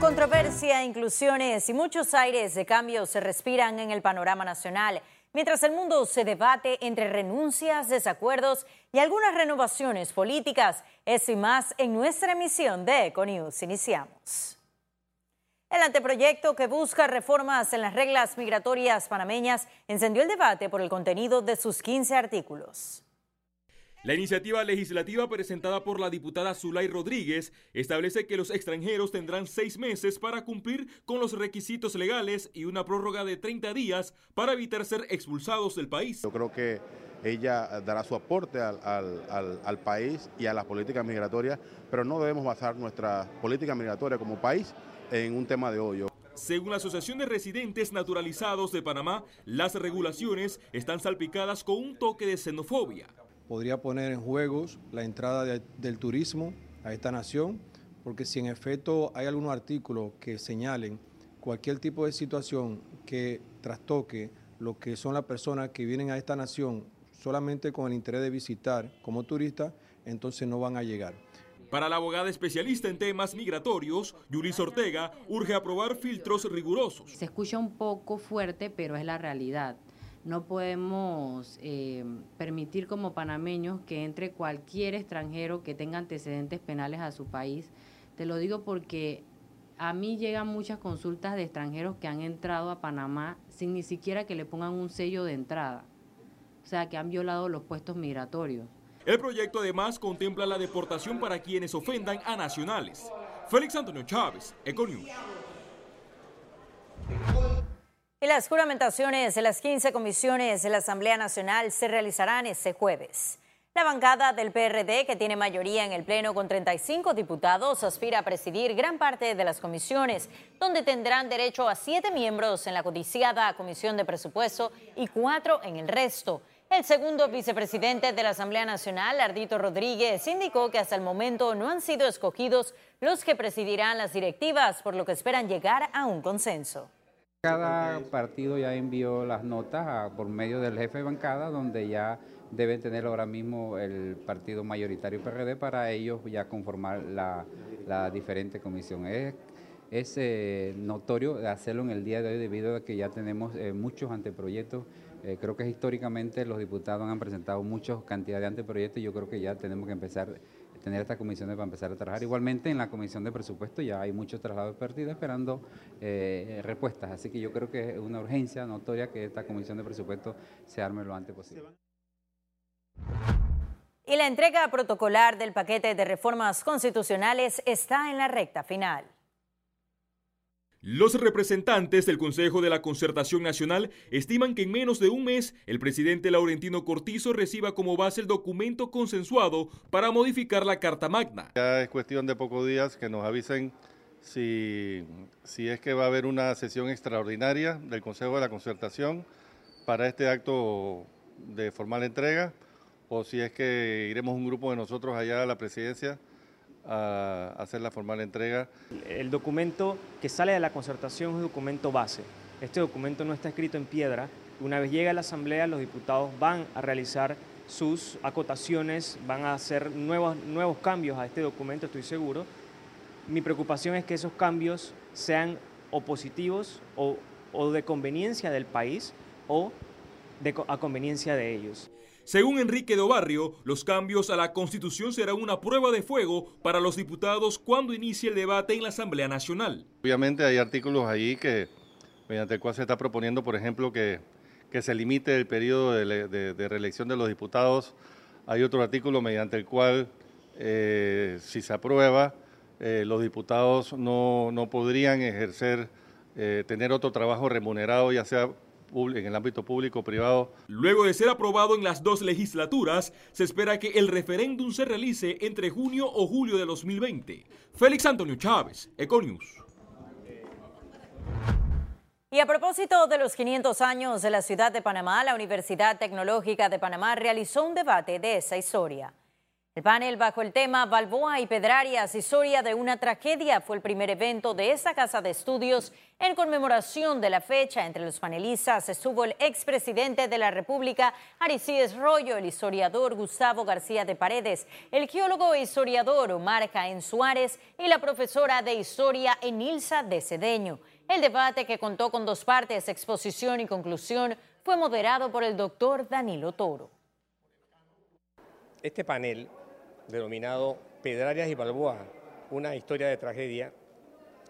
Controversia, inclusiones y muchos aires de cambio se respiran en el panorama nacional, mientras el mundo se debate entre renuncias, desacuerdos y algunas renovaciones políticas. Eso y más en nuestra emisión de Econews. Iniciamos. El anteproyecto que busca reformas en las reglas migratorias panameñas encendió el debate por el contenido de sus 15 artículos. La iniciativa legislativa presentada por la diputada Zulay Rodríguez establece que los extranjeros tendrán seis meses para cumplir con los requisitos legales y una prórroga de 30 días para evitar ser expulsados del país. Yo creo que ella dará su aporte al, país y a las políticas migratorias, pero no debemos basar nuestra política migratoria como país en un tema de hoyo. Según la Asociación de Residentes Naturalizados de Panamá, las regulaciones están salpicadas con un toque de xenofobia podría poner en juegos la entrada del turismo a esta nación, porque si en efecto hay algunos artículos que señalen cualquier tipo de situación que trastoque lo que son las personas que vienen a esta nación solamente con el interés de visitar como turistas, entonces no van a llegar. Para la abogada especialista en temas migratorios, Yulis Ortega, urge aprobar filtros rigurosos. Se escucha un poco fuerte, pero es la realidad. No podemos eh, permitir como panameños que entre cualquier extranjero que tenga antecedentes penales a su país. Te lo digo porque a mí llegan muchas consultas de extranjeros que han entrado a Panamá sin ni siquiera que le pongan un sello de entrada. O sea, que han violado los puestos migratorios. El proyecto además contempla la deportación para quienes ofendan a nacionales. Félix Antonio Chávez, Econius. Y las juramentaciones de las 15 comisiones de la Asamblea Nacional se realizarán este jueves. La bancada del PRD, que tiene mayoría en el Pleno con 35 diputados, aspira a presidir gran parte de las comisiones, donde tendrán derecho a siete miembros en la codiciada Comisión de Presupuesto y cuatro en el resto. El segundo vicepresidente de la Asamblea Nacional, Ardito Rodríguez, indicó que hasta el momento no han sido escogidos los que presidirán las directivas, por lo que esperan llegar a un consenso. Cada partido ya envió las notas por medio del jefe de bancada, donde ya deben tener ahora mismo el partido mayoritario PRD para ellos ya conformar la, diferente comisión. Es, es eh, notorio hacerlo en el día de hoy debido a que ya tenemos eh, muchos anteproyectos. Eh, creo que históricamente los diputados han presentado muchas cantidades de anteproyectos y yo creo que ya tenemos que empezar tener estas comisiones para empezar a trabajar. Igualmente en la comisión de presupuesto ya hay muchos traslados de esperando eh, respuestas, así que yo creo que es una urgencia notoria que esta comisión de presupuesto se arme lo antes posible. Y la entrega protocolar del paquete de reformas constitucionales está en la recta final. Los representantes del Consejo de la Concertación Nacional estiman que en menos de un mes el presidente Laurentino Cortizo reciba como base el documento consensuado para modificar la Carta Magna. Ya es cuestión de pocos días que nos avisen si, si es que va a haber una sesión extraordinaria del Consejo de la Concertación para este acto de formal entrega o si es que iremos un grupo de nosotros allá a la presidencia a hacer la formal entrega. El documento que sale de la concertación es un documento base. Este documento no está escrito en piedra. Una vez llega a la Asamblea, los diputados van a realizar sus acotaciones, van a hacer nuevos, nuevos cambios a este documento, estoy seguro. Mi preocupación es que esos cambios sean opositivos o, o de conveniencia del país o de, a conveniencia de ellos. Según Enrique Barrio, los cambios a la Constitución serán una prueba de fuego para los diputados cuando inicie el debate en la Asamblea Nacional. Obviamente hay artículos ahí que, mediante el cual se está proponiendo, por ejemplo, que, que se limite el periodo de, reelección de los diputados. Hay otro artículo mediante el cual, eh, si se aprueba, eh, los diputados no, no podrían ejercer, eh, tener otro trabajo remunerado, ya sea en el ámbito público o privado. Luego de ser aprobado en las dos legislaturas, se espera que el referéndum se realice entre junio o julio de 2020. Félix Antonio Chávez, Econius. Y a propósito de los 500 años de la ciudad de Panamá, la Universidad Tecnológica de Panamá realizó un debate de esa historia. El panel bajo el tema Balboa y Pedrarias, historia de una tragedia, fue el primer evento de esta casa de estudios en conmemoración de la fecha. Entre los panelistas estuvo el expresidente de la República, Aristides Rollo, el historiador Gustavo García de Paredes, el geólogo e historiador Omar Jaén Suárez y la profesora de historia Enilsa de Cedeño. El debate, que contó con dos partes, exposición y conclusión, fue moderado por el doctor Danilo Toro. Este panel denominado Pedrarias y Balboa, una historia de tragedia,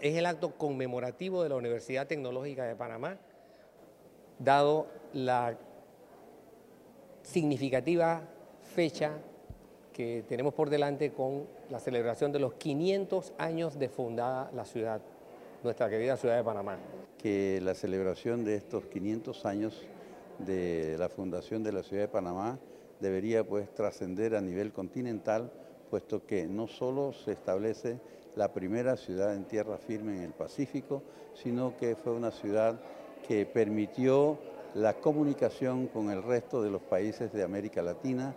es el acto conmemorativo de la Universidad Tecnológica de Panamá, dado la significativa fecha que tenemos por delante con la celebración de los 500 años de fundada la ciudad, nuestra querida ciudad de Panamá. Que la celebración de estos 500 años de la fundación de la ciudad de Panamá debería pues trascender a nivel continental, puesto que no solo se establece la primera ciudad en tierra firme en el Pacífico, sino que fue una ciudad que permitió la comunicación con el resto de los países de América Latina.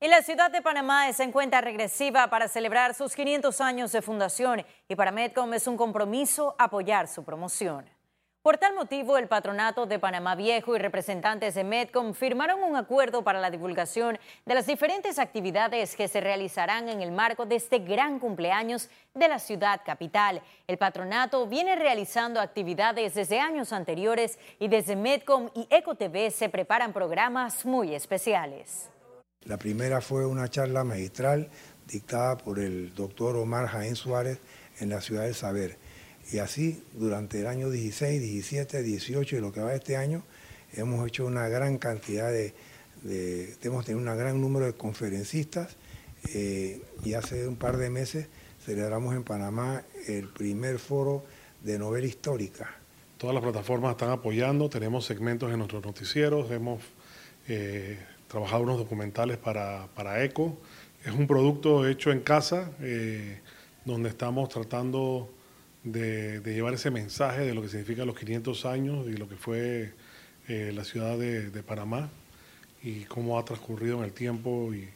Y la ciudad de Panamá se encuentra regresiva para celebrar sus 500 años de fundación y para Medcom es un compromiso apoyar su promoción. Por tal motivo, el Patronato de Panamá Viejo y representantes de Medcom firmaron un acuerdo para la divulgación de las diferentes actividades que se realizarán en el marco de este gran cumpleaños de la ciudad capital. El patronato viene realizando actividades desde años anteriores y desde Medcom y EcoTV se preparan programas muy especiales. La primera fue una charla magistral dictada por el doctor Omar Jaén Suárez en la ciudad del saber y así, durante el año 16, 17, 18 y lo que va este año, hemos hecho una gran cantidad de, hemos tenido un gran número de conferencistas eh, y hace un par de meses celebramos en Panamá el primer foro de novela histórica. Todas las plataformas están apoyando, tenemos segmentos en nuestros noticieros, hemos eh, trabajado unos documentales para, para, ECO. Es un producto hecho en casa, eh, donde estamos tratando de, llevar ese mensaje de lo que significa los 500 años y lo que fue eh, la ciudad de, Panamá y cómo ha transcurrido en el tiempo y,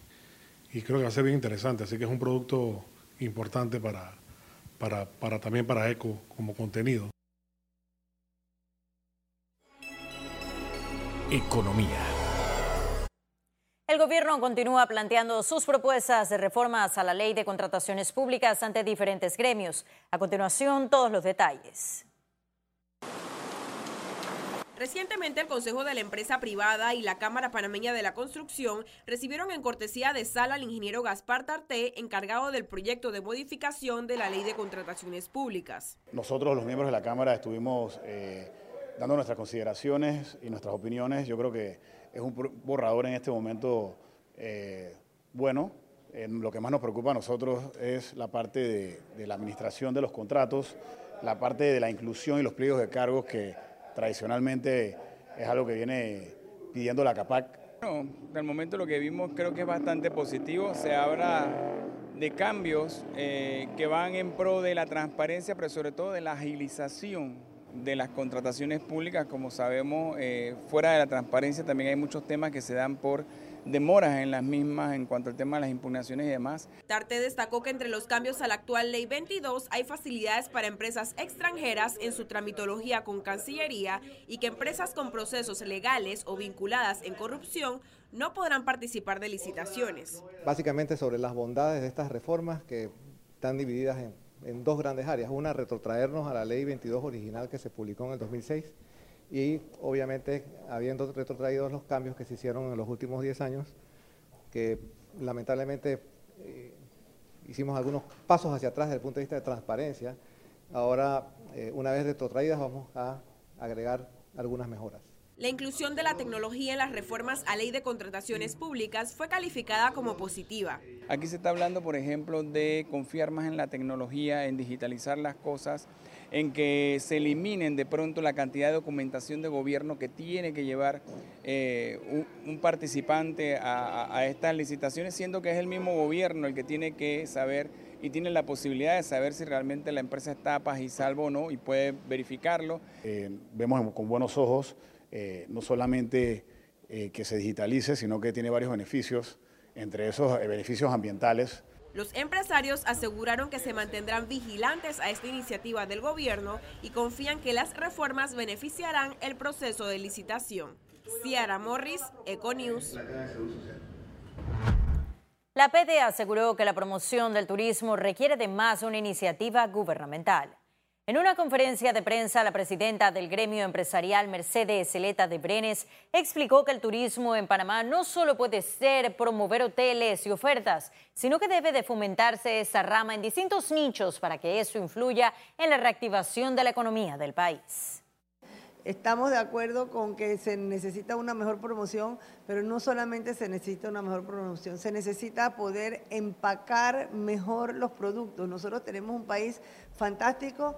creo que va a ser bien interesante, así que es un producto importante para, para, para también para ECO como contenido. Economía. El gobierno continúa planteando sus propuestas de reformas a la ley de contrataciones públicas ante diferentes gremios. A continuación, todos los detalles. Recientemente el Consejo de la Empresa Privada y la Cámara Panameña de la Construcción recibieron en cortesía de sala al ingeniero Gaspar Tarté, encargado del proyecto de modificación de la Ley de Contrataciones Públicas. Nosotros, los miembros de la Cámara, estuvimos eh, dando nuestras consideraciones y nuestras opiniones. Yo creo que es un borrador en este momento eh, bueno. lo que más nos preocupa a nosotros es la parte de, la administración de los contratos, la parte de la inclusión y los pliegos de cargos que tradicionalmente es algo que viene pidiendo la CAPAC. Bueno, del momento lo que vimos creo que es bastante positivo. Se habla de cambios eh, que van en pro de la transparencia, pero sobre todo de la agilización de las contrataciones públicas, como sabemos, eh, fuera de la transparencia también hay muchos temas que se dan por demoras en las mismas en cuanto al tema de las impugnaciones y demás. Tarte destacó que entre los cambios a la actual Ley 22 hay facilidades para empresas extranjeras en su tramitología con Cancillería y que empresas con procesos legales o vinculadas en corrupción no podrán participar de licitaciones. Básicamente sobre las bondades de estas reformas que están divididas en en dos grandes áreas. Una, retrotraernos a la ley 22 original que se publicó en el 2006 y obviamente habiendo retrotraído los cambios que se hicieron en los últimos 10 años, que lamentablemente eh, hicimos algunos pasos hacia atrás desde el punto de vista de transparencia, ahora eh, una vez retrotraídas vamos a agregar algunas mejoras. La inclusión de la tecnología en las reformas a ley de contrataciones públicas fue calificada como positiva. Aquí se está hablando, por ejemplo, de confiar más en la tecnología, en digitalizar las cosas, en que se eliminen de pronto la cantidad de documentación de gobierno que tiene que llevar eh, un, participante a, estas licitaciones, siendo que es el mismo gobierno el que tiene que saber y tiene la posibilidad de saber si realmente la empresa está paz y salvo o no y puede verificarlo. Eh, vemos con buenos ojos eh, no solamente eh, que se digitalice, sino que tiene varios beneficios, entre esos eh, beneficios ambientales. Los empresarios aseguraron que se mantendrán vigilantes a esta iniciativa del gobierno y confían que las reformas beneficiarán el proceso de licitación. Ciara Morris, Econews. La PD aseguró que la promoción del turismo requiere de más una iniciativa gubernamental. En una conferencia de prensa, la presidenta del gremio empresarial Mercedes Celeta de Brenes explicó que el turismo en Panamá no solo puede ser promover hoteles y ofertas, sino que debe de fomentarse esa rama en distintos nichos para que eso influya en la reactivación de la economía del país. Estamos de acuerdo con que se necesita una mejor promoción, pero no solamente se necesita una mejor promoción, se necesita poder empacar mejor los productos. Nosotros tenemos un país fantástico,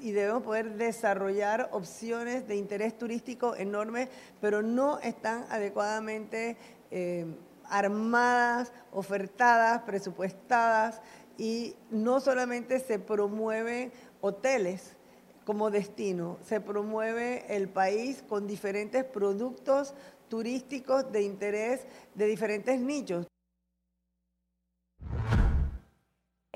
y debemos poder desarrollar opciones de interés turístico enormes, pero no están adecuadamente eh, armadas, ofertadas, presupuestadas y no solamente se promueven hoteles como destino, se promueve el país con diferentes productos turísticos de interés de diferentes nichos.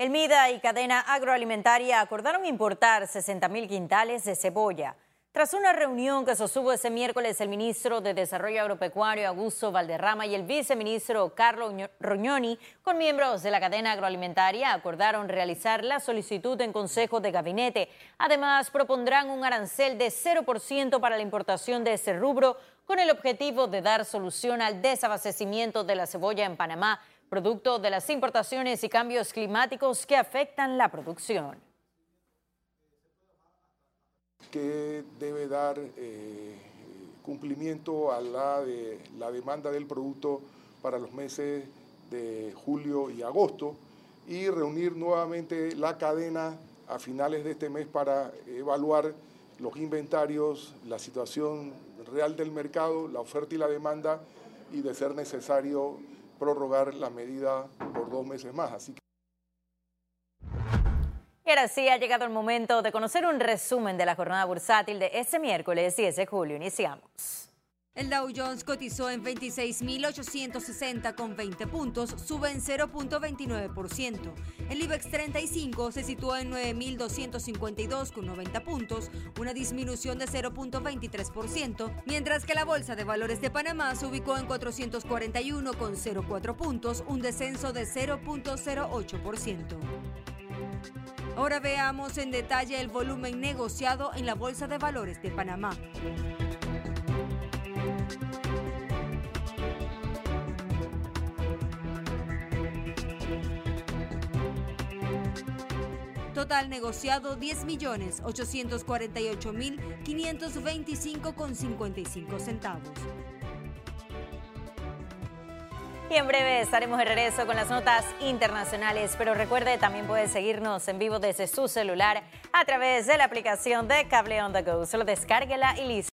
El MIDA y cadena agroalimentaria acordaron importar 60 mil quintales de cebolla. Tras una reunión que sostuvo ese miércoles el ministro de Desarrollo Agropecuario Augusto Valderrama y el viceministro Carlos Roñoni con miembros de la cadena agroalimentaria acordaron realizar la solicitud en Consejo de Gabinete. Además, propondrán un arancel de 0% para la importación de ese rubro con el objetivo de dar solución al desabastecimiento de la cebolla en Panamá producto de las importaciones y cambios climáticos que afectan la producción. Que debe dar eh, cumplimiento a la, de, la demanda del producto para los meses de julio y agosto y reunir nuevamente la cadena a finales de este mes para evaluar los inventarios, la situación real del mercado, la oferta y la demanda y de ser necesario prorrogar la medida por dos meses más. Así que... Y ahora sí ha llegado el momento de conocer un resumen de la jornada bursátil de este miércoles 10 de julio. Iniciamos. El Dow Jones cotizó en 26.860 con 20 puntos, sube en 0.29%. El IBEX 35 se situó en 9.252 con 90 puntos, una disminución de 0.23%, mientras que la Bolsa de Valores de Panamá se ubicó en 441 con 0.4 puntos, un descenso de 0.08%. Ahora veamos en detalle el volumen negociado en la Bolsa de Valores de Panamá. Total negociado 10 millones 848 mil 525 con 55 centavos. Y en breve estaremos de regreso con las notas internacionales, pero recuerde también puede seguirnos en vivo desde su celular a través de la aplicación de Cable On The Go. Solo descárguela y listo.